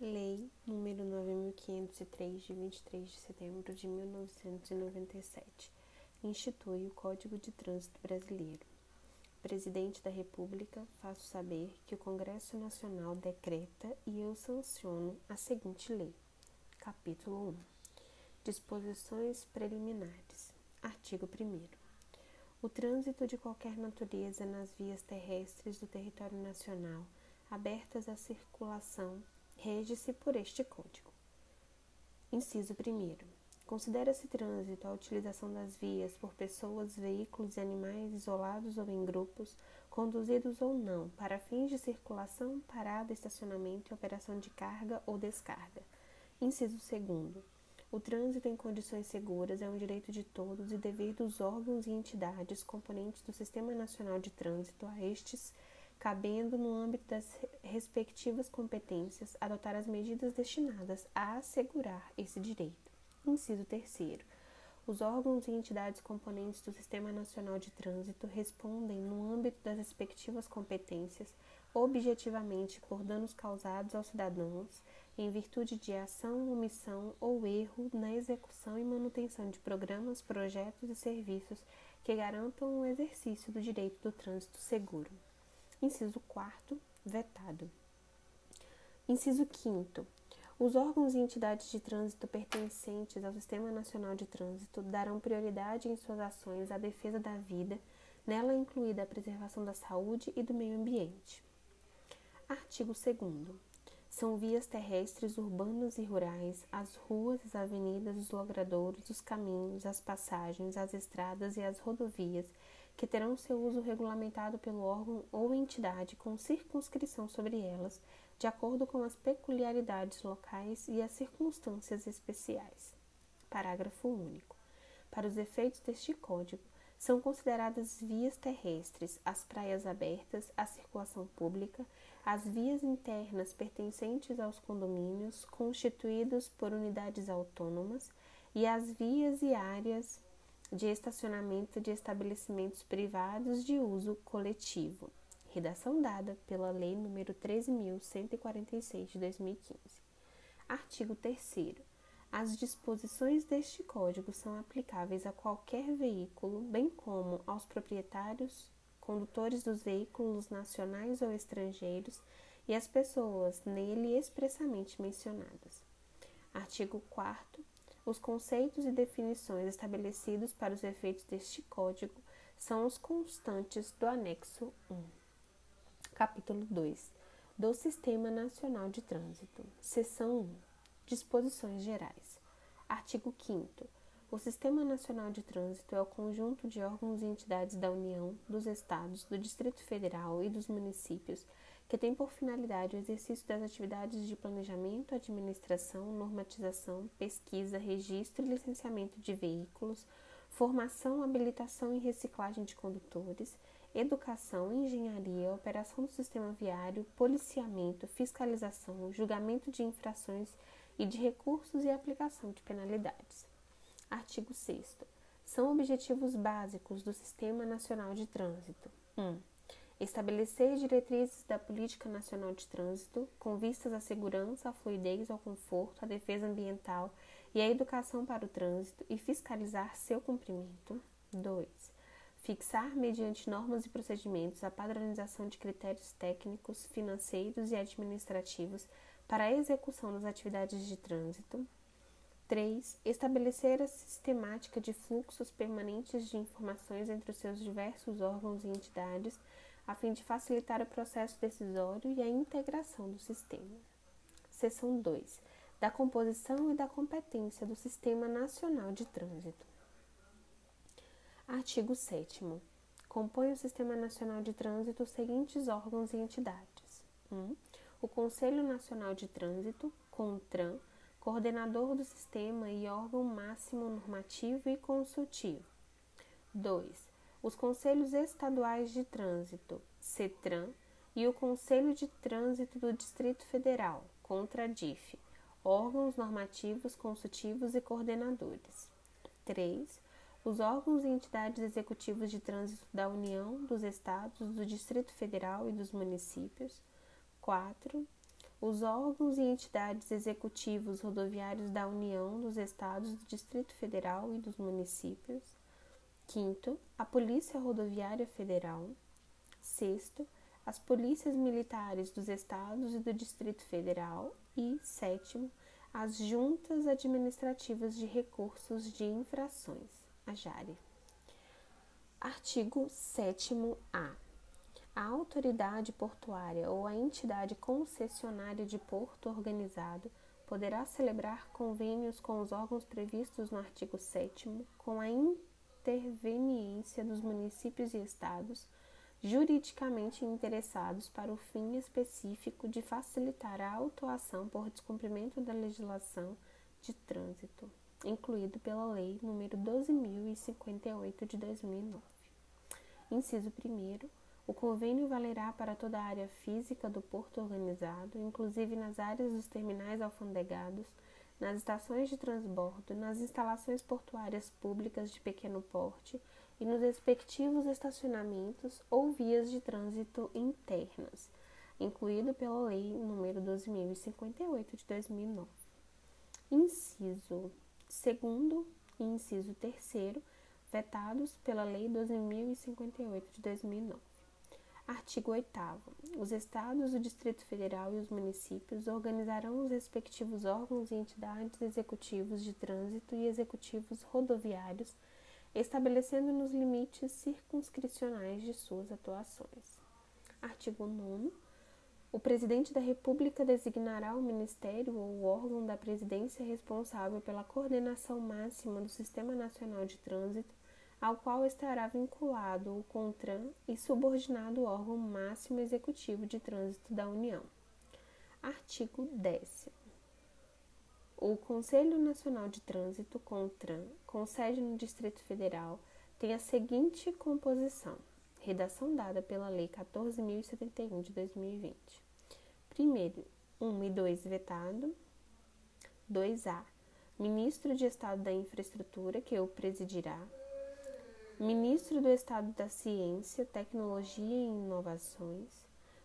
Lei número 9503 de 23 de setembro de 1997 institui o Código de Trânsito Brasileiro. Presidente da República, faço saber que o Congresso Nacional decreta e eu sanciono a seguinte lei. Capítulo 1. Disposições preliminares. Artigo 1 O trânsito de qualquer natureza nas vias terrestres do território nacional abertas à circulação rege-se por este Código. Inciso 1. Considera-se trânsito a utilização das vias por pessoas, veículos e animais isolados ou em grupos, conduzidos ou não, para fins de circulação, parada, estacionamento e operação de carga ou descarga. Inciso 2. O trânsito em condições seguras é um direito de todos e dever dos órgãos e entidades componentes do Sistema Nacional de Trânsito a estes cabendo, no âmbito das respectivas competências, adotar as medidas destinadas a assegurar esse direito. Inciso 3. Os órgãos e entidades componentes do Sistema Nacional de Trânsito respondem, no âmbito das respectivas competências, objetivamente por danos causados aos cidadãos, em virtude de ação, omissão ou erro na execução e manutenção de programas, projetos e serviços que garantam o exercício do direito do trânsito seguro. Inciso 4 vetado. Inciso 5 os órgãos e entidades de trânsito pertencentes ao Sistema Nacional de Trânsito darão prioridade em suas ações à defesa da vida, nela incluída a preservação da saúde e do meio ambiente. Artigo 2 São vias terrestres urbanas e rurais, as ruas, as avenidas, os logradouros, os caminhos, as passagens, as estradas e as rodovias que terão seu uso regulamentado pelo órgão ou entidade com circunscrição sobre elas, de acordo com as peculiaridades locais e as circunstâncias especiais. Parágrafo único. Para os efeitos deste Código, são consideradas vias terrestres as praias abertas à circulação pública, as vias internas pertencentes aos condomínios constituídos por unidades autônomas e as vias e áreas de estacionamento de estabelecimentos privados de uso coletivo. Redação dada pela Lei nº 13.146 de 2015. Artigo 3 As disposições deste Código são aplicáveis a qualquer veículo, bem como aos proprietários, condutores dos veículos nacionais ou estrangeiros e às pessoas nele expressamente mencionadas. Artigo 4 os conceitos e definições estabelecidos para os efeitos deste Código são os constantes do anexo 1. Capítulo 2 do Sistema Nacional de Trânsito. Seção 1. Disposições gerais. Artigo 5 o Sistema Nacional de Trânsito é o conjunto de órgãos e entidades da União, dos Estados, do Distrito Federal e dos municípios que tem por finalidade o exercício das atividades de planejamento, administração, normatização, pesquisa, registro e licenciamento de veículos, formação, habilitação e reciclagem de condutores, educação, engenharia, operação do sistema viário, policiamento, fiscalização, julgamento de infrações e de recursos e aplicação de penalidades. Artigo 6 São objetivos básicos do Sistema Nacional de Trânsito. 1. Um, Estabelecer diretrizes da Política Nacional de Trânsito com vistas à segurança, à fluidez, ao conforto, à defesa ambiental e à educação para o trânsito e fiscalizar seu cumprimento. 2. Fixar, mediante normas e procedimentos, a padronização de critérios técnicos, financeiros e administrativos para a execução das atividades de trânsito. 3. Estabelecer a sistemática de fluxos permanentes de informações entre os seus diversos órgãos e entidades a fim de facilitar o processo decisório e a integração do sistema. Seção 2. Da composição e da competência do Sistema Nacional de Trânsito. Artigo 7. Compõe o Sistema Nacional de Trânsito os seguintes órgãos e entidades: 1. o Conselho Nacional de Trânsito, CONTRAN, coordenador do sistema e órgão máximo normativo e consultivo. 2 os Conselhos Estaduais de Trânsito, CETRAN, e o Conselho de Trânsito do Distrito Federal, CONTRADIF, órgãos normativos, consultivos e coordenadores. 3. Os órgãos e entidades executivas de trânsito da União, dos Estados, do Distrito Federal e dos municípios. 4. os órgãos e entidades executivos rodoviários da União, dos Estados, do Distrito Federal e dos municípios. Quinto, a Polícia Rodoviária Federal. Sexto, as polícias militares dos estados e do Distrito Federal. E sétimo, as juntas administrativas de recursos de infrações, a JARE. Artigo 7A. A autoridade portuária ou a entidade concessionária de porto organizado poderá celebrar convênios com os órgãos previstos no artigo 7 com a interveniência dos municípios e estados juridicamente interessados para o fim específico de facilitar a autuação por descumprimento da legislação de trânsito, incluído pela Lei nº 12.058 de 2009. Inciso 1 o convênio valerá para toda a área física do porto organizado, inclusive nas áreas dos terminais alfandegados, nas estações de transbordo, nas instalações portuárias públicas de pequeno porte e nos respectivos estacionamentos ou vias de trânsito internas, incluído pela Lei nº 12.058 de 2009. Inciso 2 e inciso 3 vetados pela Lei 12.058 de 2009. Artigo 8. Os Estados, o Distrito Federal e os municípios organizarão os respectivos órgãos e entidades executivos de trânsito e executivos rodoviários, estabelecendo nos limites circunscricionais de suas atuações. Artigo 9. O Presidente da República designará o Ministério ou o órgão da presidência responsável pela coordenação máxima do Sistema Nacional de Trânsito ao qual estará vinculado o CONTRAN e subordinado o órgão máximo executivo de trânsito da União. Artigo 10. O Conselho Nacional de Trânsito, CONTRAN, com sede no Distrito Federal, tem a seguinte composição: redação dada pela Lei 14.071 de 2020. Primeiro, 1 e 2 vetado. 2A. Ministro de Estado da Infraestrutura, que o presidirá. Ministro do Estado da Ciência, Tecnologia e Inovações,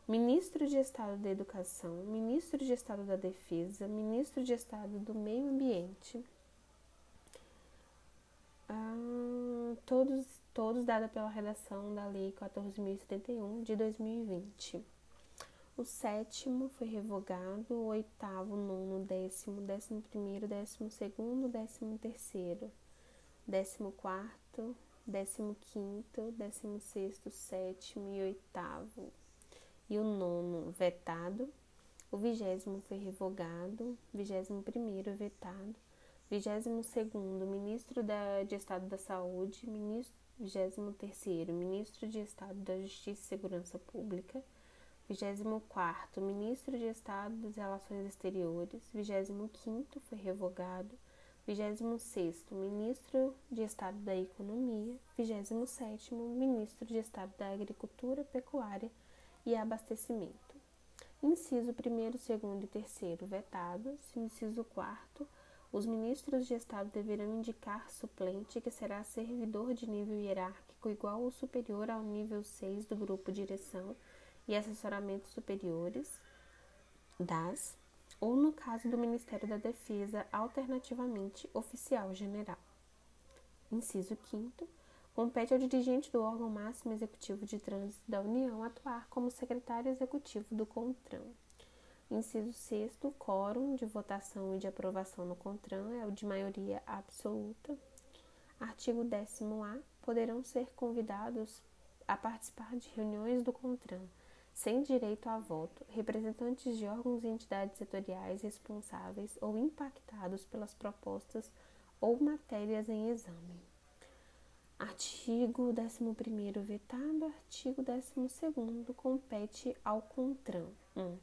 Ministro de Estado da Educação, Ministro de Estado da Defesa, Ministro de Estado do Meio Ambiente, ah, todos, todos dada pela redação da Lei 14.071 de 2020. O sétimo foi revogado, o oitavo, nono, décimo, décimo primeiro, décimo segundo, décimo terceiro, décimo quarto, décimo quinto, décimo sexto, sétimo e oitavo. E o nono vetado. O vigésimo foi revogado. Vigésimo primeiro vetado. Vigésimo segundo, ministro da, de Estado da Saúde. Ministro, vigésimo terceiro, ministro de Estado da Justiça e Segurança Pública. Vigésimo quarto, ministro de Estado das Relações Exteriores. Vigésimo quinto foi revogado. 26 Ministro de Estado da Economia, 27 Ministro de Estado da Agricultura, Pecuária e Abastecimento. Inciso 1 2 e 3 vetados. Inciso 4 os ministros de Estado deverão indicar suplente que será servidor de nível hierárquico igual ou superior ao nível 6 do grupo direção e assessoramento superiores das ou, no caso do Ministério da Defesa, alternativamente oficial general. Inciso 5. Compete ao dirigente do órgão máximo executivo de trânsito da União atuar como secretário executivo do CONTRAN. Inciso 6. O quórum de votação e de aprovação no CONTRAN é o de maioria absoluta. Artigo 10a. Poderão ser convidados a participar de reuniões do CONTRAN sem direito a voto, representantes de órgãos e entidades setoriais responsáveis ou impactados pelas propostas ou matérias em exame. Artigo 11 vetado, artigo 12 compete ao CONTRAN. 1. Um,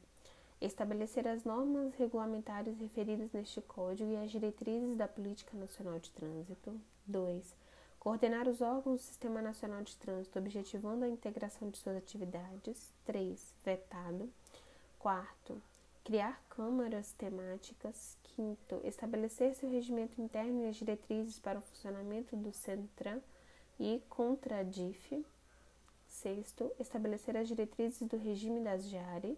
estabelecer as normas regulamentares referidas neste Código e as diretrizes da Política Nacional de Trânsito. 2 Coordenar os órgãos do Sistema Nacional de Trânsito, objetivando a integração de suas atividades. 3. Vetado. Quarto, criar câmaras temáticas. Quinto, estabelecer seu regimento interno e as diretrizes para o funcionamento do CENTRAN e CONTRADIF. Sexto, estabelecer as diretrizes do regime das JARE.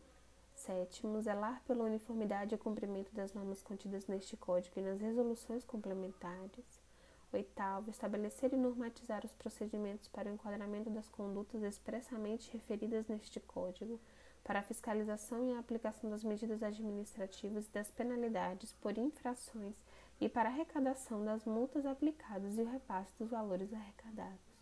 Sétimo, zelar pela uniformidade e cumprimento das normas contidas neste Código e nas resoluções complementares. Oitavo, estabelecer e normatizar os procedimentos para o enquadramento das condutas expressamente referidas neste Código, para a fiscalização e a aplicação das medidas administrativas e das penalidades por infrações e para a arrecadação das multas aplicadas e o repasse dos valores arrecadados.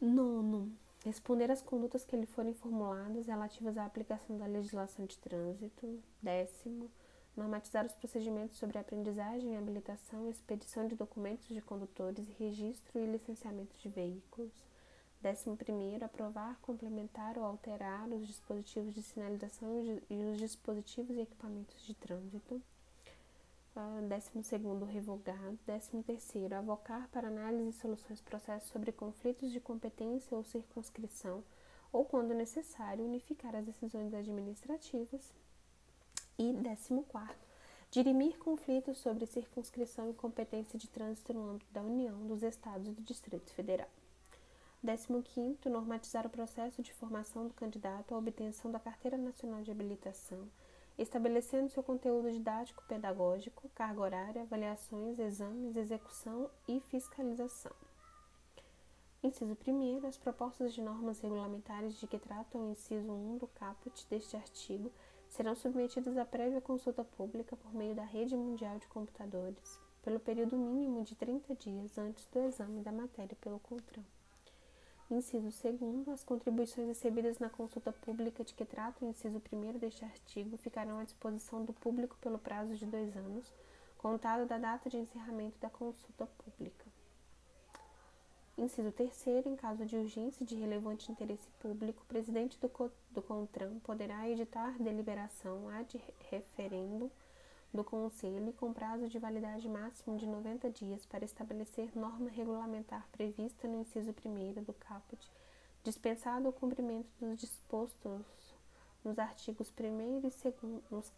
Nono, responder às condutas que lhe forem formuladas relativas à aplicação da legislação de trânsito. Décimo, normatizar os procedimentos sobre aprendizagem, habilitação, expedição de documentos de condutores registro e licenciamento de veículos. Décimo primeiro, aprovar, complementar ou alterar os dispositivos de sinalização e os dispositivos e equipamentos de trânsito. Ah, décimo segundo, revogado. Décimo terceiro, avocar para análise e soluções processos sobre conflitos de competência ou circunscrição, ou, quando necessário, unificar as decisões administrativas. E décimo quarto, dirimir conflitos sobre circunscrição e competência de trânsito no âmbito da União, dos Estados e do Distrito Federal. Décimo quinto, normatizar o processo de formação do candidato à obtenção da Carteira Nacional de Habilitação, estabelecendo seu conteúdo didático pedagógico, carga horária, avaliações, exames, execução e fiscalização. Inciso 1. As propostas de normas regulamentares de que trata o inciso 1 do caput deste artigo serão submetidas à prévia consulta pública por meio da Rede Mundial de Computadores, pelo período mínimo de 30 dias antes do exame da matéria pelo CONTRAN. Inciso 2. As contribuições recebidas na consulta pública de que trata o inciso 1 deste artigo ficarão à disposição do público pelo prazo de dois anos, contado da data de encerramento da consulta pública. Inciso 3. Em caso de urgência de relevante interesse público, o presidente do, do CONTRAN poderá editar deliberação ad referendo do Conselho com prazo de validade máximo de 90 dias para estabelecer norma regulamentar prevista no inciso 1 do caput, dispensado o cumprimento dos dispostos nos artigos 1 e 2 nos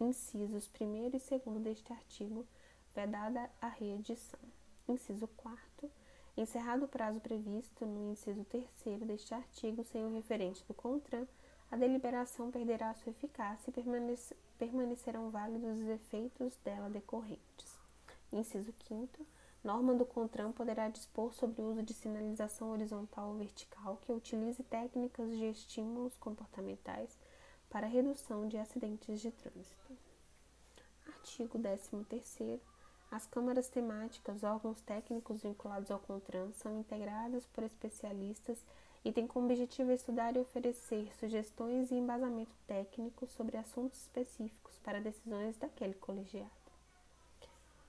incisos 1 e 2 deste artigo, vedada a reedição. Inciso 4 Encerrado o prazo previsto no inciso 3 deste artigo sem o referente do CONTRAN, a deliberação perderá sua eficácia e permanecerão válidos os efeitos dela decorrentes. Inciso 5 Norma do CONTRAN poderá dispor sobre o uso de sinalização horizontal ou vertical que utilize técnicas de estímulos comportamentais para redução de acidentes de trânsito. Artigo 13º. As câmaras temáticas, órgãos técnicos vinculados ao CONTRAN, são integradas por especialistas e tem como objetivo estudar e oferecer sugestões e embasamento técnico sobre assuntos específicos para decisões daquele colegiado.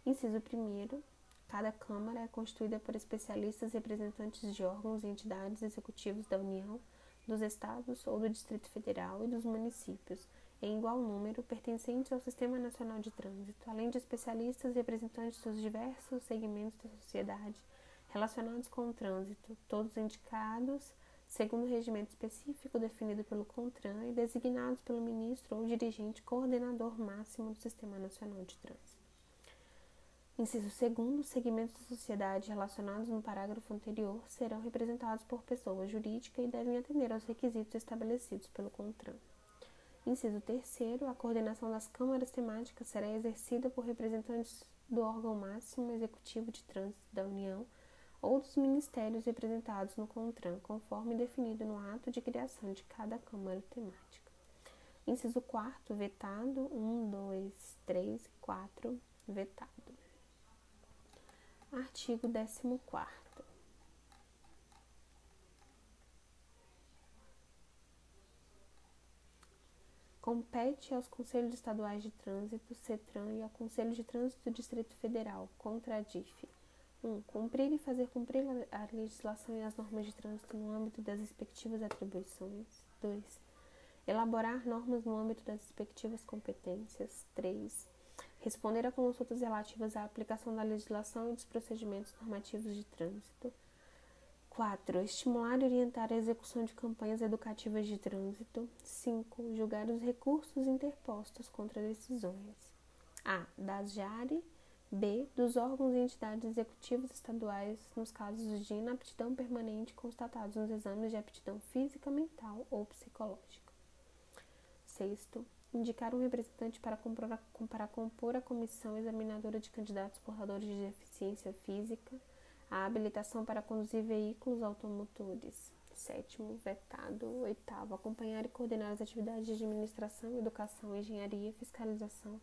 Inciso 1. Cada Câmara é constituída por especialistas representantes de órgãos e entidades executivos da União, dos Estados ou do Distrito Federal e dos municípios, em igual número, pertencentes ao Sistema Nacional de Trânsito, além de especialistas representantes dos diversos segmentos da sociedade relacionados com o trânsito, todos indicados segundo o regimento específico definido pelo CONTRAN e designados pelo ministro ou dirigente coordenador máximo do Sistema Nacional de Trânsito. Inciso 2. Segmentos da sociedade relacionados no parágrafo anterior serão representados por pessoa jurídica e devem atender aos requisitos estabelecidos pelo CONTRAN. Inciso 3. A coordenação das câmaras temáticas será exercida por representantes do órgão máximo executivo de trânsito da União ou dos ministérios representados no CONTRAN, conforme definido no ato de criação de cada Câmara temática. Inciso 4 vetado, 1, 2, 3 e 4, vetado. Artigo 14 Compete aos Conselhos Estaduais de Trânsito, CETRAN, e ao Conselho de Trânsito do Distrito Federal, CONTRADIF, 1. Um, cumprir e fazer cumprir a legislação e as normas de trânsito no âmbito das respectivas atribuições. 2. Elaborar normas no âmbito das respectivas competências. 3. Responder a consultas relativas à aplicação da legislação e dos procedimentos normativos de trânsito. 4. Estimular e orientar a execução de campanhas educativas de trânsito. 5. Julgar os recursos interpostos contra decisões. A. Das JARE B. Dos órgãos e entidades executivas estaduais nos casos de inaptidão permanente constatados nos exames de aptidão física, mental ou psicológica. Sexto, indicar um representante para, compor a, para compor a comissão examinadora de candidatos portadores de deficiência física, a habilitação para conduzir veículos automotores. Sétimo, vetado. Oitavo, acompanhar e coordenar as atividades de administração, educação, engenharia, fiscalização,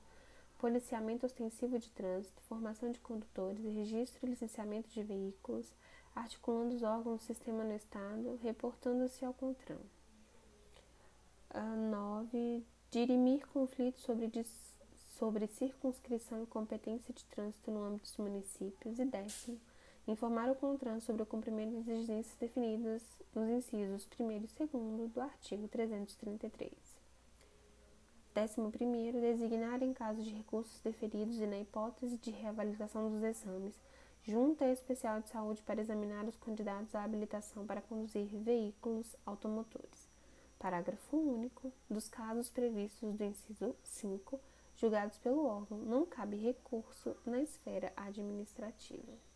policiamento ostensivo de trânsito, formação de condutores, registro e licenciamento de veículos, articulando os órgãos do sistema no Estado, reportando-se ao CONTRAN. 9. Dirimir conflitos sobre, sobre circunscrição e competência de trânsito no âmbito dos municípios. E décimo, informar o CONTRAN sobre o cumprimento das exigências definidas nos incisos 1 e 2 do artigo 333. Décimo primeiro, designar em caso de recursos deferidos e na hipótese de reavaliação dos exames, junta especial de saúde para examinar os candidatos à habilitação para conduzir veículos automotores. Parágrafo único. Dos casos previstos do inciso 5, julgados pelo órgão, não cabe recurso na esfera administrativa.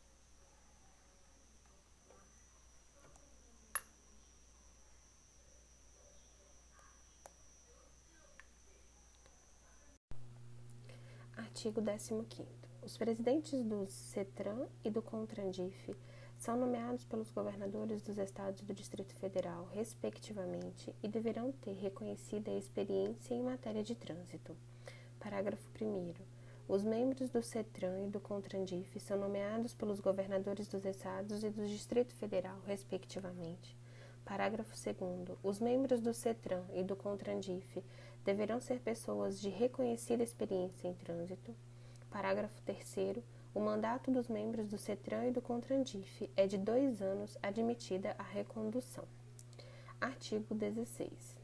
Artigo 15. Os presidentes do CETRAN e do CONTRANDIF são nomeados pelos governadores dos estados do Distrito Federal, respectivamente, e deverão ter reconhecida a experiência em matéria de trânsito. Parágrafo 1. Os membros do CETRAN e do CONTRANDIF são nomeados pelos governadores dos estados e do Distrito Federal, respectivamente. Parágrafo 2. Os membros do CETRAN e do CONTRANDIF deverão ser pessoas de reconhecida experiência em trânsito. Parágrafo 3. O mandato dos membros do CETRAN e do CONTRANDIF é de dois anos, admitida a recondução. Artigo 16.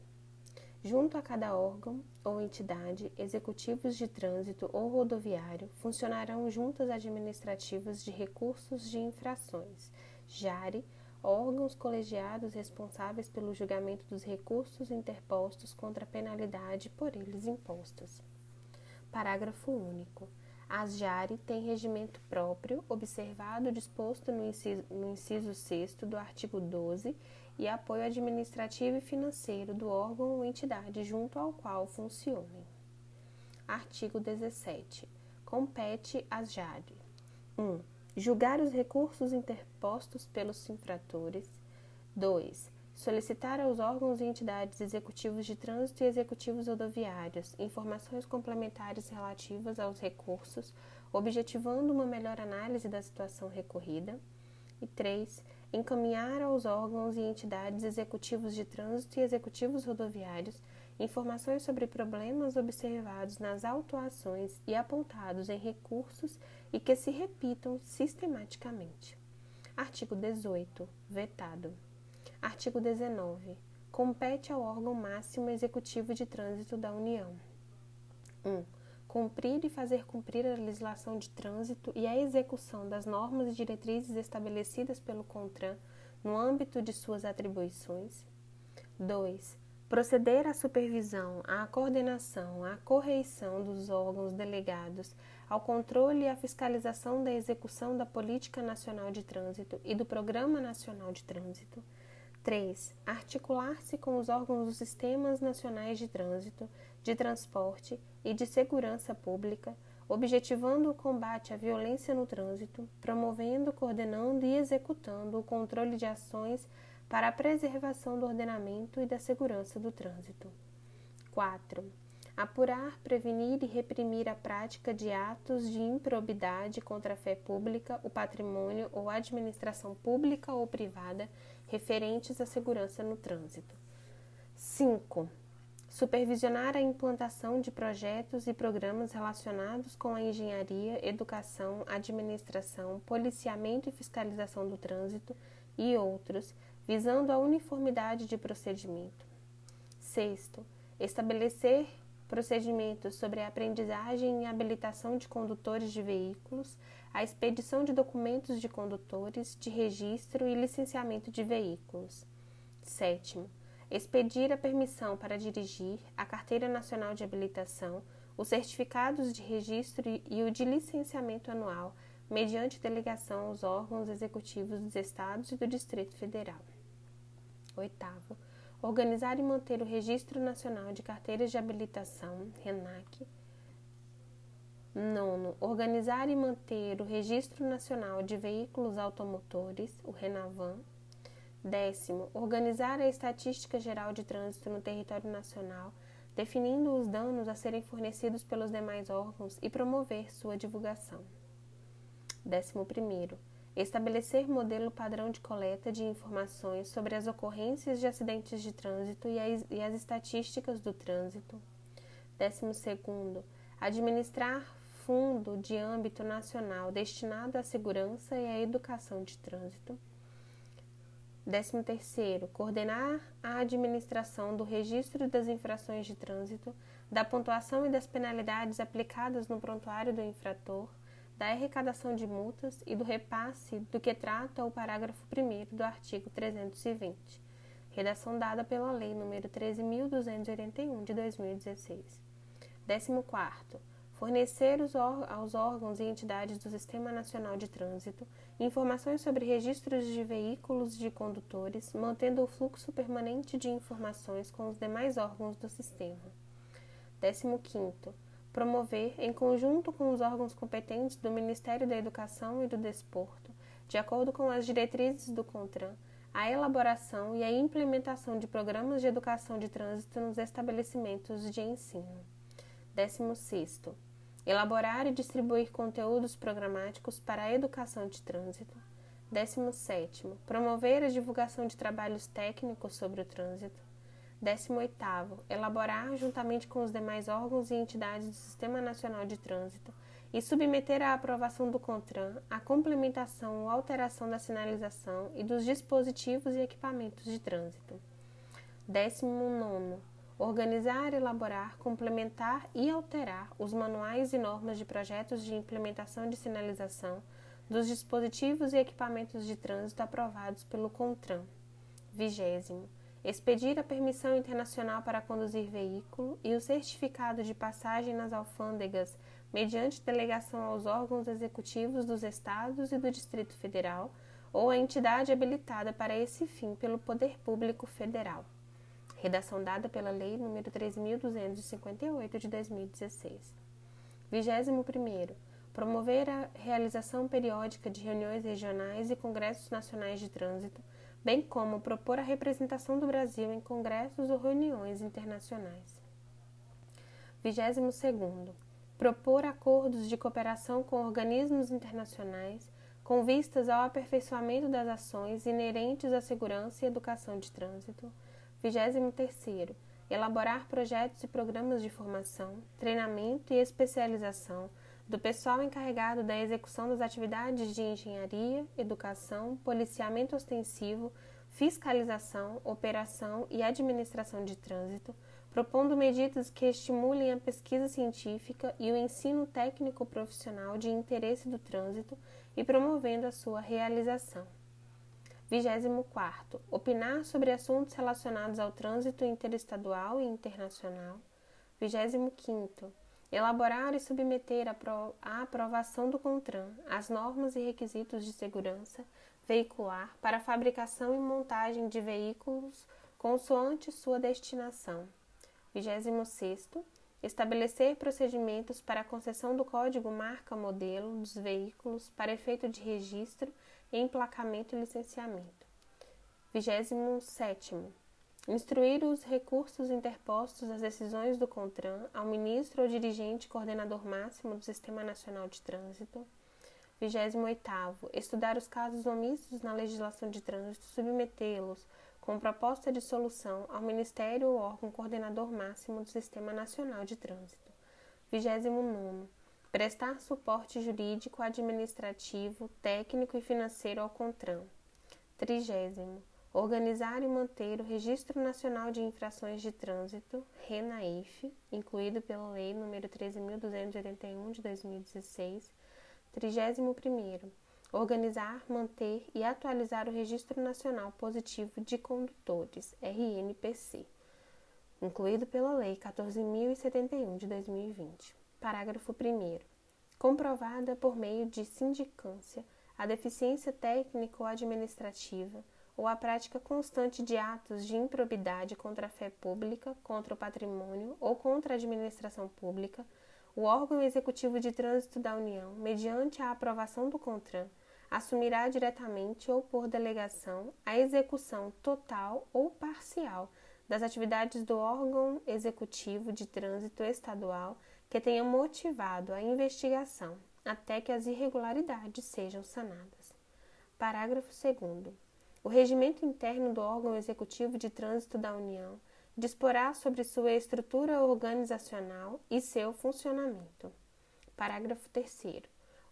Junto a cada órgão ou entidade, executivos de trânsito ou rodoviário funcionarão juntas administrativas de recursos de infrações, JARE, órgãos colegiados responsáveis pelo julgamento dos recursos interpostos contra a penalidade por eles impostas. Parágrafo único. As JARE têm regimento próprio, observado o disposto no inciso, no inciso 6 do artigo 12 e apoio administrativo e financeiro do órgão ou entidade junto ao qual funcionem. Artigo 17. Compete às JARE 1. Julgar os recursos interpostos pelos infratores. 2 solicitar aos órgãos e entidades executivos de trânsito e executivos rodoviários informações complementares relativas aos recursos, objetivando uma melhor análise da situação recorrida. E 3. Encaminhar aos órgãos e entidades executivos de trânsito e executivos rodoviários informações sobre problemas observados nas autuações e apontados em recursos e que se repitam sistematicamente. Artigo 18. Vetado. Artigo 19. Compete ao órgão máximo executivo de trânsito da União. 1. Um, cumprir e fazer cumprir a legislação de trânsito e a execução das normas e diretrizes estabelecidas pelo CONTRAN no âmbito de suas atribuições. 2. Proceder à supervisão, à coordenação, à correição dos órgãos delegados, ao controle e à fiscalização da execução da Política Nacional de Trânsito e do Programa Nacional de Trânsito. 3. Articular-se com os órgãos dos sistemas nacionais de trânsito, de transporte e de segurança pública, objetivando o combate à violência no trânsito, promovendo, coordenando e executando o controle de ações para a preservação do ordenamento e da segurança do trânsito. 4. Apurar, prevenir e reprimir a prática de atos de improbidade contra a fé pública, o patrimônio ou a administração pública ou privada referentes à segurança no trânsito. 5. Supervisionar a implantação de projetos e programas relacionados com a engenharia, educação, administração, policiamento e fiscalização do trânsito e outros, visando a uniformidade de procedimento. Sexto, estabelecer procedimentos sobre a aprendizagem e habilitação de condutores de veículos, a expedição de documentos de condutores, de registro e licenciamento de veículos. Sétimo, expedir a permissão para dirigir, a Carteira Nacional de Habilitação, os certificados de registro e o de licenciamento anual, mediante delegação aos órgãos executivos dos Estados e do Distrito Federal. Oitavo, organizar e manter o Registro Nacional de Carteiras de Habilitação, RENAC. Nono, organizar e manter o Registro Nacional de Veículos Automotores, o RENAVAN. Décimo, organizar a Estatística Geral de Trânsito no território nacional, definindo os danos a serem fornecidos pelos demais órgãos e promover sua divulgação. Décimo primeiro, estabelecer modelo padrão de coleta de informações sobre as ocorrências de acidentes de trânsito e as, as estatísticas do trânsito. Décimo segundo, administrar fundo de âmbito nacional destinado à segurança e à educação de trânsito. Décimo terceiro, coordenar a administração do registro das infrações de trânsito, da pontuação e das penalidades aplicadas no prontuário do infrator, da arrecadação de multas e do repasse do que trata o parágrafo 1 do artigo 320, redação dada pela Lei nº 13.281 de 2016. 14. Fornecer aos órgãos e entidades do Sistema Nacional de Trânsito informações sobre registros de veículos de condutores, mantendo o fluxo permanente de informações com os demais órgãos do sistema. 15 promover, em conjunto com os órgãos competentes do Ministério da Educação e do Desporto, de acordo com as diretrizes do CONTRAN, a elaboração e a implementação de programas de educação de trânsito nos estabelecimentos de ensino. 16. Elaborar e distribuir conteúdos programáticos para a educação de trânsito. 17. Promover a divulgação de trabalhos técnicos sobre o trânsito. 18. Elaborar, juntamente com os demais órgãos e entidades do Sistema Nacional de Trânsito, e submeter à aprovação do CONTRAN a complementação ou alteração da sinalização e dos dispositivos e equipamentos de trânsito. 19. Organizar, elaborar, complementar e alterar os manuais e normas de projetos de implementação de sinalização dos dispositivos e equipamentos de trânsito aprovados pelo CONTRAN. Vigésimo expedir a permissão internacional para conduzir veículo e o certificado de passagem nas alfândegas mediante delegação aos órgãos executivos dos Estados e do Distrito Federal ou a entidade habilitada para esse fim pelo Poder Público Federal. Redação dada pela Lei nº 3.258 de 2016. 21. Promover a realização periódica de reuniões regionais e congressos nacionais de trânsito bem como propor a representação do Brasil em congressos ou reuniões internacionais. 22. Propor acordos de cooperação com organismos internacionais com vistas ao aperfeiçoamento das ações inerentes à segurança e educação de trânsito. 23. Elaborar projetos e programas de formação, treinamento e especialização do pessoal encarregado da execução das atividades de engenharia, educação, policiamento ostensivo, fiscalização, operação e administração de trânsito, propondo medidas que estimulem a pesquisa científica e o ensino técnico profissional de interesse do trânsito e promovendo a sua realização. 24. Opinar sobre assuntos relacionados ao trânsito interestadual e internacional. 25 elaborar e submeter à aprovação do CONTRAN as normas e requisitos de segurança veicular para fabricação e montagem de veículos consoante sua destinação. 26. Estabelecer procedimentos para a concessão do código marca-modelo dos veículos para efeito de registro, emplacamento e licenciamento. 27 Instruir os recursos interpostos às decisões do CONTRAN ao ministro ou dirigente coordenador máximo do Sistema Nacional de Trânsito. 28. Estudar os casos omissos na legislação de trânsito submetê-los, com proposta de solução, ao Ministério ou órgão coordenador máximo do Sistema Nacional de Trânsito. 29. Prestar suporte jurídico, administrativo, técnico e financeiro ao CONTRAN. 30 organizar e manter o Registro Nacional de Infrações de Trânsito, RENAIF, incluído pela Lei nº 13.281 de 2016, 31 organizar, manter e atualizar o Registro Nacional Positivo de Condutores, RNPC, incluído pela Lei 14.071 de 2020. Parágrafo 1 comprovada por meio de sindicância a deficiência técnico-administrativa ou a prática constante de atos de improbidade contra a fé pública, contra o patrimônio ou contra a administração pública, o órgão executivo de trânsito da União, mediante a aprovação do CONTRAN, assumirá diretamente ou por delegação a execução total ou parcial das atividades do órgão executivo de trânsito estadual que tenha motivado a investigação até que as irregularidades sejam sanadas. Parágrafo 2. O regimento interno do órgão executivo de trânsito da União disporá sobre sua estrutura organizacional e seu funcionamento. Parágrafo 3.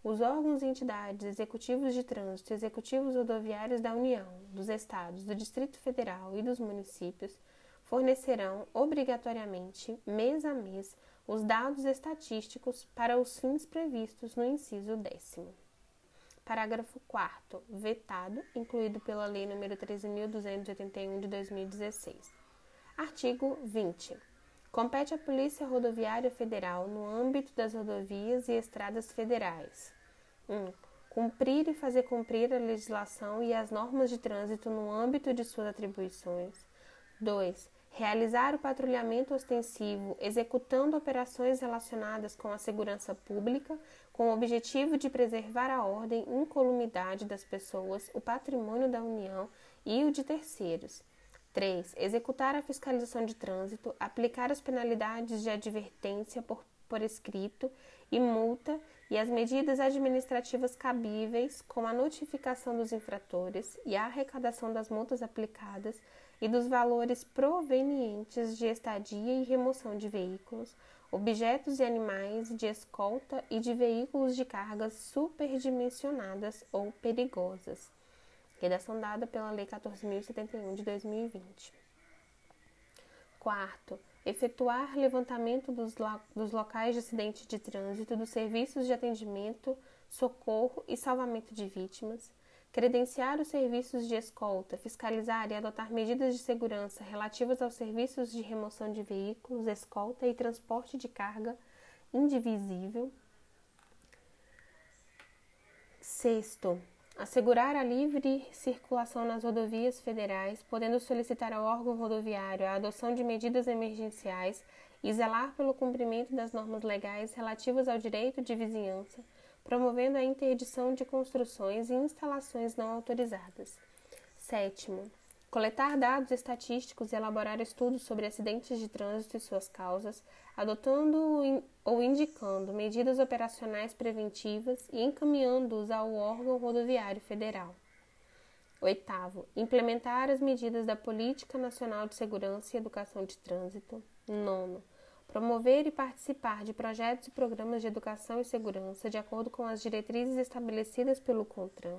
Os órgãos e entidades executivos de trânsito e executivos rodoviários da União, dos Estados, do Distrito Federal e dos municípios fornecerão obrigatoriamente, mês a mês, os dados estatísticos para os fins previstos no inciso décimo. Parágrafo 4 vetado, incluído pela Lei nº 13.281 de 2016. Artigo 20. Compete à Polícia Rodoviária Federal, no âmbito das rodovias e estradas federais: 1. Um, cumprir e fazer cumprir a legislação e as normas de trânsito no âmbito de suas atribuições. 2 realizar o patrulhamento ostensivo executando operações relacionadas com a segurança pública, com o objetivo de preservar a ordem e incolumidade das pessoas, o patrimônio da União e o de terceiros. 3. Executar a fiscalização de trânsito, aplicar as penalidades de advertência por, por escrito e multa e as medidas administrativas cabíveis, com a notificação dos infratores e a arrecadação das multas aplicadas e dos valores provenientes de estadia e remoção de veículos, objetos e animais de escolta e de veículos de cargas superdimensionadas ou perigosas. Redação dada pela Lei 14.071 de 2020. Quarto, efetuar levantamento dos, lo dos locais de acidente de trânsito, dos serviços de atendimento, socorro e salvamento de vítimas, credenciar os serviços de escolta, fiscalizar e adotar medidas de segurança relativas aos serviços de remoção de veículos, escolta e transporte de carga indivisível. Sexto, assegurar a livre circulação nas rodovias federais, podendo solicitar ao órgão rodoviário a adoção de medidas emergenciais e zelar pelo cumprimento das normas legais relativas ao direito de vizinhança promovendo a interdição de construções e instalações não autorizadas. Sétimo, coletar dados estatísticos e elaborar estudos sobre acidentes de trânsito e suas causas, adotando ou indicando medidas operacionais preventivas e encaminhando-os ao órgão rodoviário federal. Oitavo, implementar as medidas da Política Nacional de Segurança e Educação de Trânsito. Nono, promover e participar de projetos e programas de educação e segurança de acordo com as diretrizes estabelecidas pelo CONTRAN.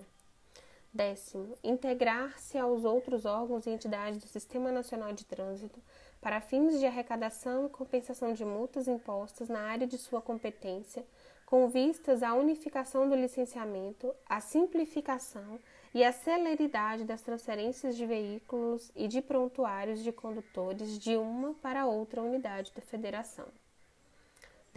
Décimo, integrar-se aos outros órgãos e entidades do Sistema Nacional de Trânsito para fins de arrecadação e compensação de multas impostas na área de sua competência, com vistas à unificação do licenciamento, à simplificação e a celeridade das transferências de veículos e de prontuários de condutores de uma para outra unidade da Federação.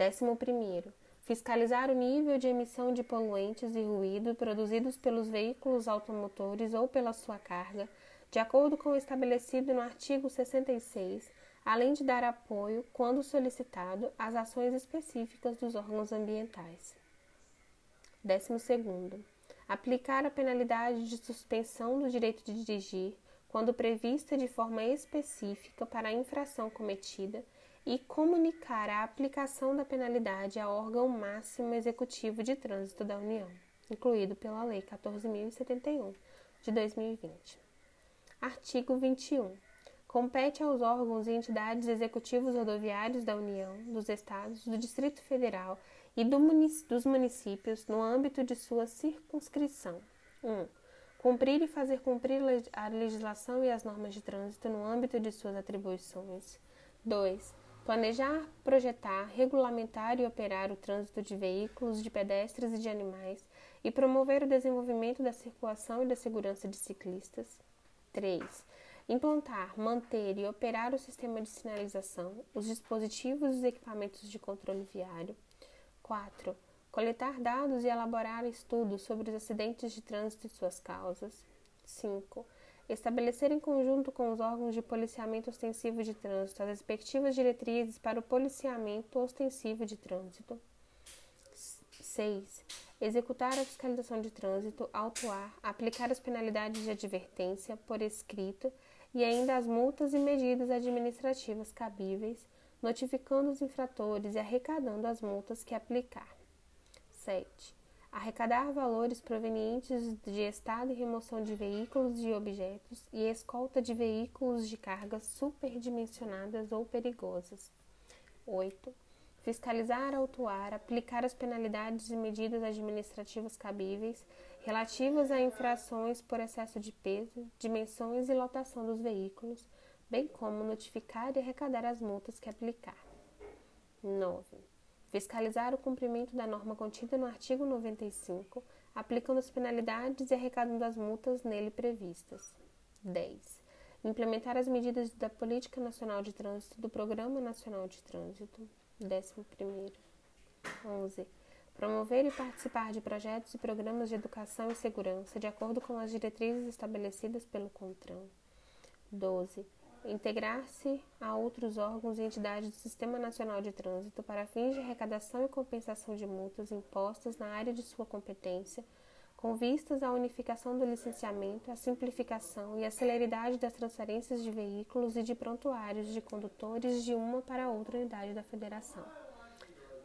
11. Fiscalizar o nível de emissão de poluentes e ruído produzidos pelos veículos automotores ou pela sua carga, de acordo com o estabelecido no artigo 66, além de dar apoio, quando solicitado, às ações específicas dos órgãos ambientais. 12 aplicar a penalidade de suspensão do direito de dirigir quando prevista de forma específica para a infração cometida e comunicar a aplicação da penalidade ao órgão máximo executivo de trânsito da União, incluído pela Lei 14.071 de 2020. Artigo 21. Compete aos órgãos e entidades executivos rodoviários da União, dos Estados, do Distrito Federal e do munic dos municípios no âmbito de sua circunscrição. 1. Um, cumprir e fazer cumprir a legislação e as normas de trânsito no âmbito de suas atribuições. 2. Planejar, projetar, regulamentar e operar o trânsito de veículos, de pedestres e de animais e promover o desenvolvimento da circulação e da segurança de ciclistas. 3. Implantar, manter e operar o sistema de sinalização, os dispositivos e os equipamentos de controle viário. 4. Coletar dados e elaborar estudos sobre os acidentes de trânsito e suas causas. 5. Estabelecer em conjunto com os órgãos de policiamento ostensivo de trânsito as respectivas diretrizes para o policiamento ostensivo de trânsito. 6. Executar a fiscalização de trânsito, autuar, aplicar as penalidades de advertência por escrito e ainda as multas e medidas administrativas cabíveis, notificando os infratores e arrecadando as multas que aplicar. 7. Arrecadar valores provenientes de estado e remoção de veículos e objetos e escolta de veículos de cargas superdimensionadas ou perigosas. 8. Fiscalizar, autuar, aplicar as penalidades e medidas administrativas cabíveis relativas a infrações por excesso de peso, dimensões e lotação dos veículos, bem como notificar e arrecadar as multas que aplicar. 9. Fiscalizar o cumprimento da norma contida no artigo 95, aplicando as penalidades e arrecadando as multas nele previstas. 10. Implementar as medidas da Política Nacional de Trânsito do Programa Nacional de Trânsito. 11. 11 Promover e participar de projetos e programas de educação e segurança de acordo com as diretrizes estabelecidas pelo CONTRAN. 12. Integrar-se a outros órgãos e entidades do Sistema Nacional de Trânsito para fins de arrecadação e compensação de multas impostas na área de sua competência, com vistas à unificação do licenciamento, à simplificação e à celeridade das transferências de veículos e de prontuários de condutores de uma para outra unidade da Federação.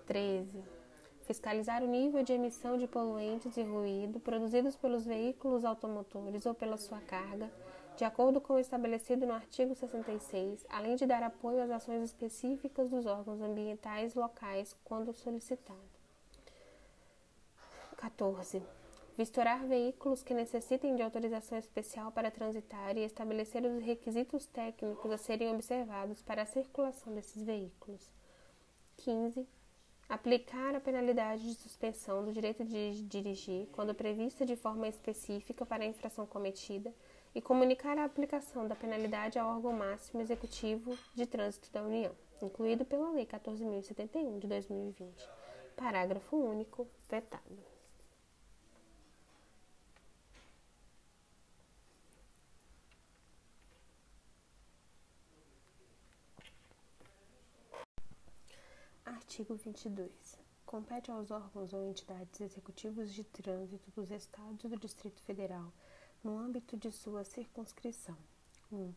13 fiscalizar o nível de emissão de poluentes e ruído produzidos pelos veículos automotores ou pela sua carga, de acordo com o estabelecido no artigo 66, além de dar apoio às ações específicas dos órgãos ambientais locais quando solicitado. 14. Vistorar veículos que necessitem de autorização especial para transitar e estabelecer os requisitos técnicos a serem observados para a circulação desses veículos. 15 Aplicar a penalidade de suspensão do direito de dirigir quando prevista de forma específica para a infração cometida e comunicar a aplicação da penalidade ao órgão máximo executivo de trânsito da União, incluído pela Lei 14.071 de 2020. Parágrafo único, vetado. Artigo 22. Compete aos órgãos ou entidades executivos de trânsito dos Estados e do Distrito Federal, no âmbito de sua circunscrição: 1.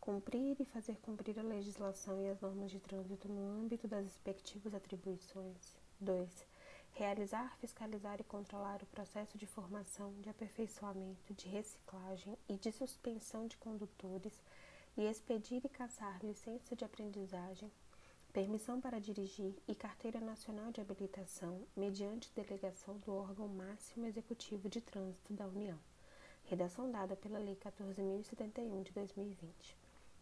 cumprir e fazer cumprir a legislação e as normas de trânsito no âmbito das respectivas atribuições. 2. Realizar, fiscalizar e controlar o processo de formação, de aperfeiçoamento, de reciclagem e de suspensão de condutores e expedir e caçar licença de aprendizagem permissão para dirigir e carteira nacional de habilitação mediante delegação do órgão máximo executivo de trânsito da União. Redação dada pela Lei 14.071 de 2020.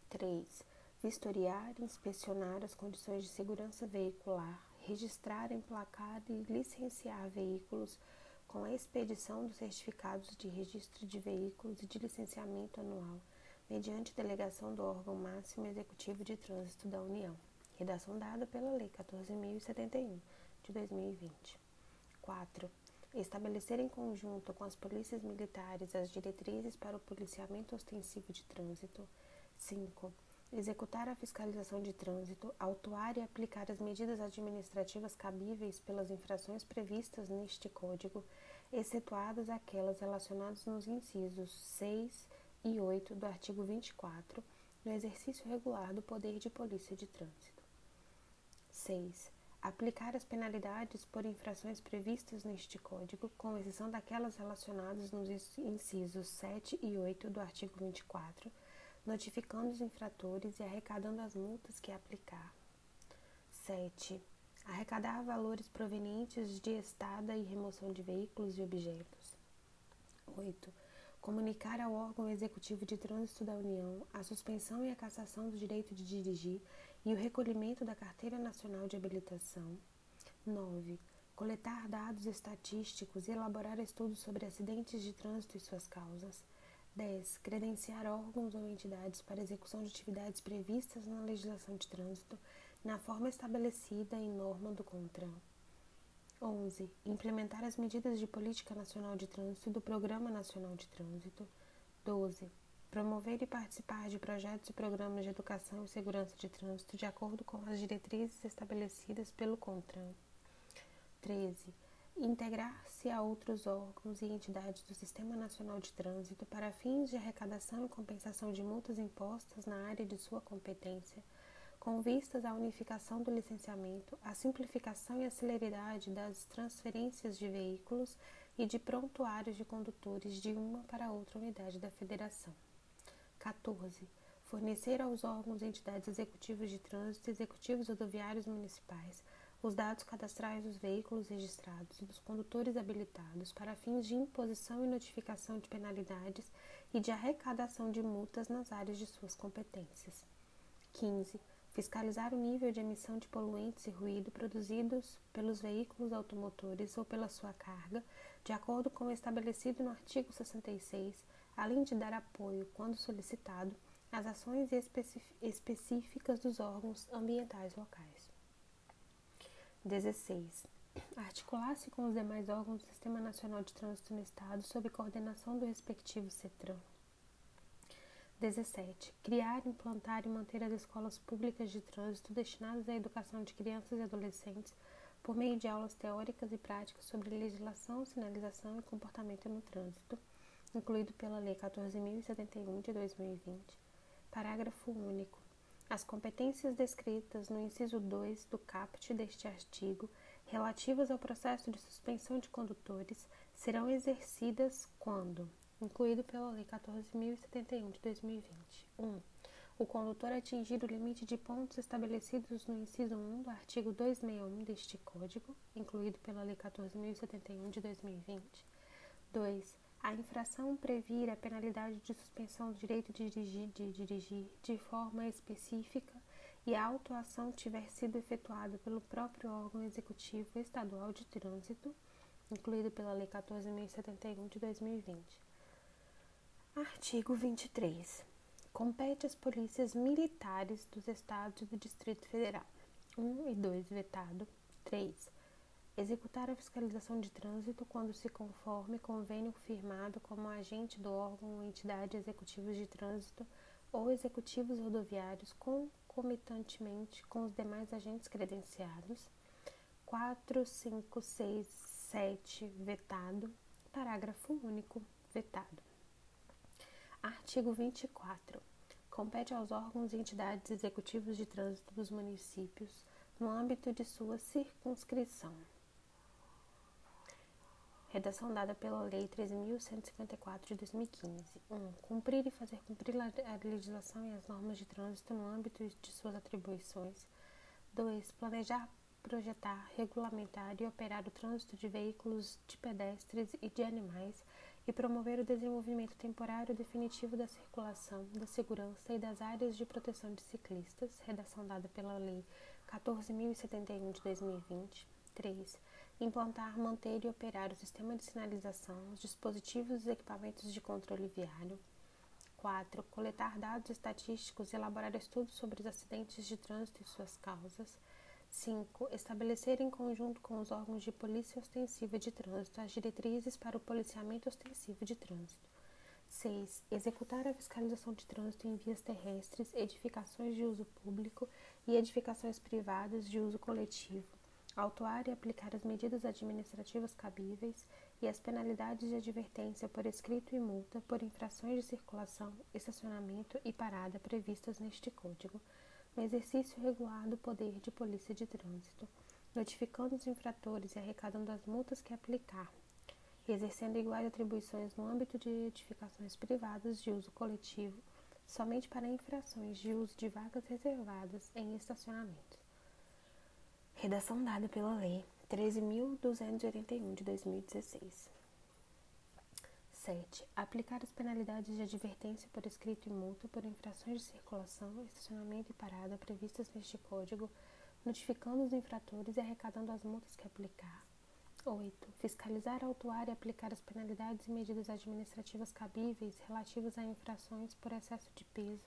3. Vistoriar e inspecionar as condições de segurança veicular, registrar, emplacar e licenciar veículos com a expedição dos certificados de registro de veículos e de licenciamento anual, mediante delegação do órgão máximo executivo de trânsito da União redação dada pela Lei 14.071 de 2020. 4. Estabelecer em conjunto com as polícias militares as diretrizes para o policiamento ostensivo de trânsito. 5. Executar a fiscalização de trânsito, autuar e aplicar as medidas administrativas cabíveis pelas infrações previstas neste Código, excetuadas aquelas relacionadas nos incisos 6 e 8 do artigo 24, no exercício regular do poder de polícia de trânsito. 6. Aplicar as penalidades por infrações previstas neste Código, com exceção daquelas relacionadas nos incisos 7 e 8 do artigo 24, notificando os infratores e arrecadando as multas que aplicar. 7. Arrecadar valores provenientes de estada e remoção de veículos e objetos. 8 comunicar ao órgão executivo de trânsito da União a suspensão e a cassação do direito de dirigir e o recolhimento da Carteira Nacional de Habilitação. 9. Coletar dados estatísticos e elaborar estudos sobre acidentes de trânsito e suas causas. 10. Credenciar órgãos ou entidades para execução de atividades previstas na legislação de trânsito na forma estabelecida em norma do CONTRAN. 11. Implementar as medidas de política nacional de trânsito do Programa Nacional de Trânsito. 12 Promover e participar de projetos e programas de educação e segurança de trânsito de acordo com as diretrizes estabelecidas pelo CONTRAN. 13. Integrar-se a outros órgãos e entidades do Sistema Nacional de Trânsito para fins de arrecadação e compensação de multas impostas na área de sua competência, com vistas à unificação do licenciamento, à simplificação e à celeridade das transferências de veículos e de prontuários de condutores de uma para outra unidade da Federação. 14. Fornecer aos órgãos e entidades executivos de trânsito executivos rodoviários municipais os dados cadastrais dos veículos registrados e dos condutores habilitados para fins de imposição e notificação de penalidades e de arrecadação de multas nas áreas de suas competências. 15. Fiscalizar o nível de emissão de poluentes e ruído produzidos pelos veículos automotores ou pela sua carga, de acordo com o estabelecido no artigo 66 além de dar apoio, quando solicitado, às ações específicas dos órgãos ambientais locais. 16. Articular-se com os demais órgãos do Sistema Nacional de Trânsito no Estado sob coordenação do respectivo CETRAN. 17. Criar, implantar e manter as escolas públicas de trânsito destinadas à educação de crianças e adolescentes por meio de aulas teóricas e práticas sobre legislação, sinalização e comportamento no trânsito incluído pela Lei 14.071 de 2020. Parágrafo único. As competências descritas no inciso 2 do caput deste artigo, relativas ao processo de suspensão de condutores, serão exercidas quando, incluído pela Lei 14.071 de 2020, 1. Um, o condutor atingir o limite de pontos estabelecidos no inciso 1 do artigo 261 deste Código, incluído pela Lei 14.071 de 2020. 2 a infração previr a penalidade de suspensão do direito de dirigir, de dirigir de forma específica e a autuação tiver sido efetuada pelo próprio órgão executivo estadual de trânsito, incluído pela Lei 14.071 de 2020. Artigo 23. Compete às polícias militares dos estados e do Distrito Federal. 1 e 2 vetado. 3 Executar a fiscalização de trânsito quando se conforme convênio firmado como agente do órgão ou entidade executivos de trânsito ou executivos rodoviários concomitantemente com os demais agentes credenciados. 4, 5, 6, 7, vetado. Parágrafo único, vetado. Artigo 24. Compete aos órgãos e entidades executivos de trânsito dos municípios, no âmbito de sua circunscrição, Redação dada pela Lei 13.154 de 2015. 1. Um, cumprir e fazer cumprir a legislação e as normas de trânsito no âmbito de suas atribuições. 2. Planejar, projetar, regulamentar e operar o trânsito de veículos, de pedestres e de animais e promover o desenvolvimento temporário definitivo da circulação, da segurança e das áreas de proteção de ciclistas. Redação dada pela Lei 14.071 de 2020. 3 implantar, manter e operar o sistema de sinalização, os dispositivos e equipamentos de controle viário. 4. Coletar dados estatísticos e elaborar estudos sobre os acidentes de trânsito e suas causas. 5. Estabelecer em conjunto com os órgãos de polícia ostensiva de trânsito as diretrizes para o policiamento ostensivo de trânsito. 6. Executar a fiscalização de trânsito em vias terrestres, edificações de uso público e edificações privadas de uso coletivo autuar e aplicar as medidas administrativas cabíveis e as penalidades de advertência por escrito e multa por infrações de circulação, estacionamento e parada previstas neste Código, no exercício regular do poder de polícia de trânsito, notificando os infratores e arrecadando as multas que aplicar, exercendo iguais atribuições no âmbito de edificações privadas de uso coletivo, somente para infrações de uso de vagas reservadas em estacionamentos. Redação dada pela Lei 13.281 de 2016. 7. Aplicar as penalidades de advertência por escrito e multa por infrações de circulação, estacionamento e parada previstas neste Código, notificando os infratores e arrecadando as multas que aplicar. 8. Fiscalizar, autuar e aplicar as penalidades e medidas administrativas cabíveis relativas a infrações por excesso de peso,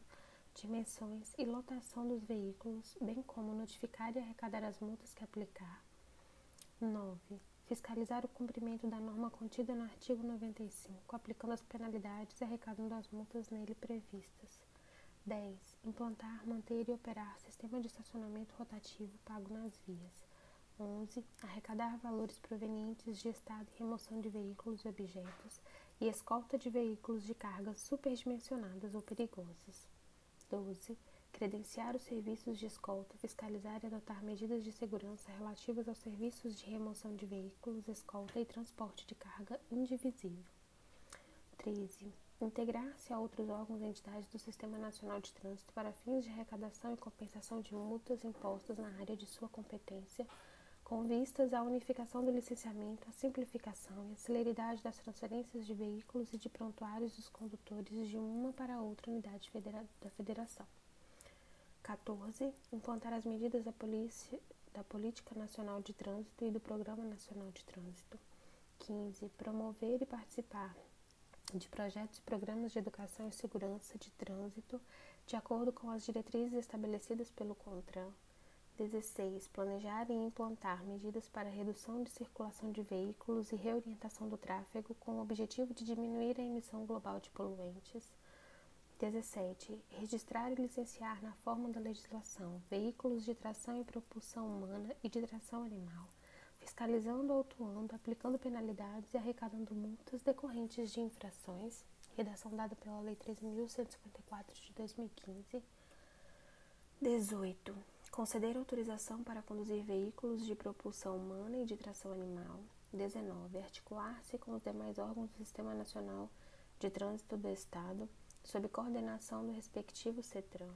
dimensões e lotação dos veículos, bem como notificar e arrecadar as multas que aplicar. 9. fiscalizar o cumprimento da norma contida no artigo 95, aplicando as penalidades e arrecadando as multas nele previstas. 10. Implantar, manter e operar sistema de estacionamento rotativo pago nas vias. 11. Arrecadar valores provenientes de estado e remoção de veículos e objetos e escolta de veículos de cargas superdimensionadas ou perigosas. 12 credenciar os serviços de escolta, fiscalizar e adotar medidas de segurança relativas aos serviços de remoção de veículos, escolta e transporte de carga indivisível. 13. Integrar-se a outros órgãos e entidades do Sistema Nacional de Trânsito para fins de arrecadação e compensação de multas impostas na área de sua competência, com vistas à unificação do licenciamento, à simplificação e à celeridade das transferências de veículos e de prontuários dos condutores de uma para outra unidade da Federação. 14. Implantar as medidas da, polícia, da Política Nacional de Trânsito e do Programa Nacional de Trânsito. 15. Promover e participar de projetos e programas de educação e segurança de trânsito de acordo com as diretrizes estabelecidas pelo CONTRAN. 16. Planejar e implantar medidas para redução de circulação de veículos e reorientação do tráfego com o objetivo de diminuir a emissão global de poluentes. 17. Registrar e licenciar na forma da legislação veículos de tração e propulsão humana e de tração animal, fiscalizando, autuando, aplicando penalidades e arrecadando multas decorrentes de infrações. Redação dada pela Lei 13.154 de 2015. 18. Conceder autorização para conduzir veículos de propulsão humana e de tração animal. 19. Articular-se com os demais órgãos do Sistema Nacional de Trânsito do Estado sob coordenação do respectivo CETRAN.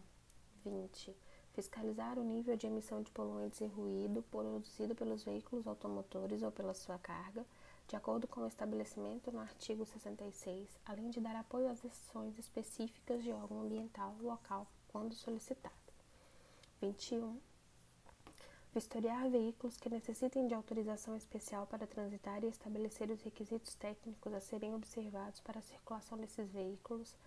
20. Fiscalizar o nível de emissão de poluentes e ruído produzido pelos veículos automotores ou pela sua carga, de acordo com o estabelecimento no artigo 66, além de dar apoio às decisões específicas de órgão ambiental local quando solicitado. 21. Vistoriar veículos que necessitem de autorização especial para transitar e estabelecer os requisitos técnicos a serem observados para a circulação desses veículos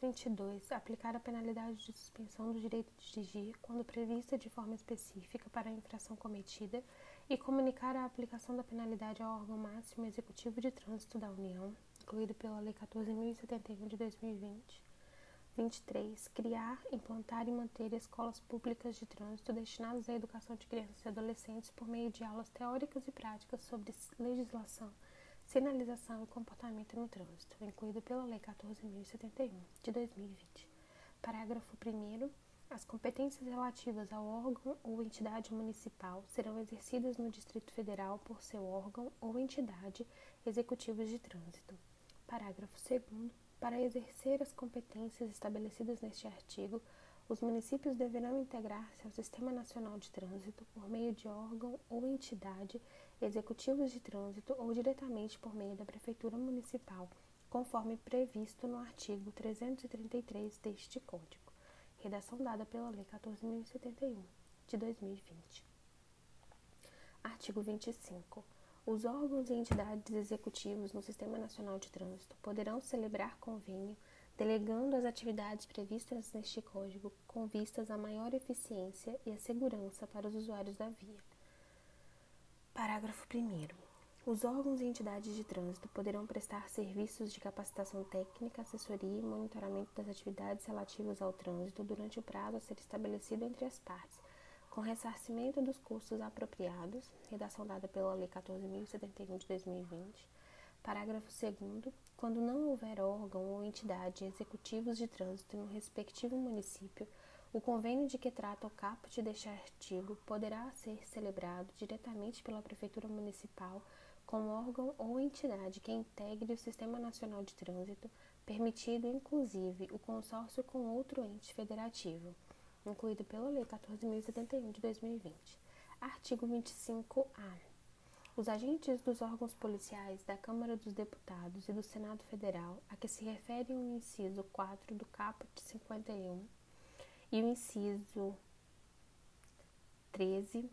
22. Aplicar a penalidade de suspensão do direito de dirigir quando prevista de forma específica para a infração cometida e comunicar a aplicação da penalidade ao órgão máximo executivo de trânsito da União, incluído pela Lei 14.071 de 2020. 23. Criar, implantar e manter escolas públicas de trânsito destinadas à educação de crianças e adolescentes por meio de aulas teóricas e práticas sobre legislação Sinalização e comportamento no trânsito, incluído pela Lei 14.071 de 2020. Parágrafo 1. As competências relativas ao órgão ou entidade municipal serão exercidas no Distrito Federal por seu órgão ou entidade executivos de trânsito. Parágrafo 2. Para exercer as competências estabelecidas neste artigo, os municípios deverão integrar-se ao Sistema Nacional de Trânsito por meio de órgão ou entidade executivos de trânsito ou diretamente por meio da Prefeitura Municipal, conforme previsto no artigo 333 deste Código. Redação dada pela Lei 14.071 de 2020. Artigo 25. Os órgãos e entidades executivos no Sistema Nacional de Trânsito poderão celebrar convênio delegando as atividades previstas neste Código com vistas à maior eficiência e à segurança para os usuários da via. Parágrafo 1. Os órgãos e entidades de trânsito poderão prestar serviços de capacitação técnica, assessoria e monitoramento das atividades relativas ao trânsito durante o prazo a ser estabelecido entre as partes, com ressarcimento dos custos apropriados, redação dada pela Lei 14.071 de 2020. Parágrafo 2. Quando não houver órgão ou entidade executivos de trânsito no respectivo município, o convênio de que trata o caput deste artigo poderá ser celebrado diretamente pela Prefeitura Municipal com órgão ou entidade que integre o Sistema Nacional de Trânsito, permitido inclusive o consórcio com outro ente federativo, incluído pela Lei 14.071 de 2020. Artigo 25-A. Os agentes dos órgãos policiais da Câmara dos Deputados e do Senado Federal, a que se refere o inciso 4 do caput 51 e o inciso 13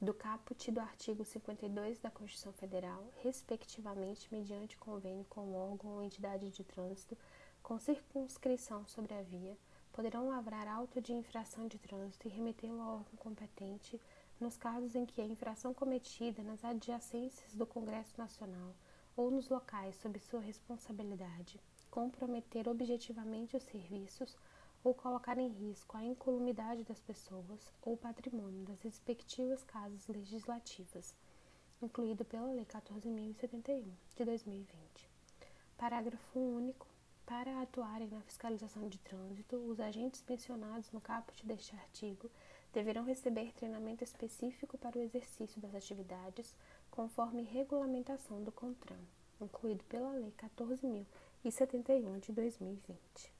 do caput do artigo 52 da Constituição Federal, respectivamente, mediante convênio com o órgão ou entidade de trânsito com circunscrição sobre a via, poderão lavrar auto de infração de trânsito e remetê-lo ao órgão competente nos casos em que a infração cometida nas adjacências do Congresso Nacional ou nos locais sob sua responsabilidade comprometer objetivamente os serviços ou colocar em risco a incolumidade das pessoas ou patrimônio das respectivas casas legislativas, incluído pela Lei 14.071 de 2020. Parágrafo único. Para atuarem na fiscalização de trânsito, os agentes mencionados no caput deste artigo deverão receber treinamento específico para o exercício das atividades, conforme regulamentação do CONTRAN, incluído pela Lei 14.071 de 2020.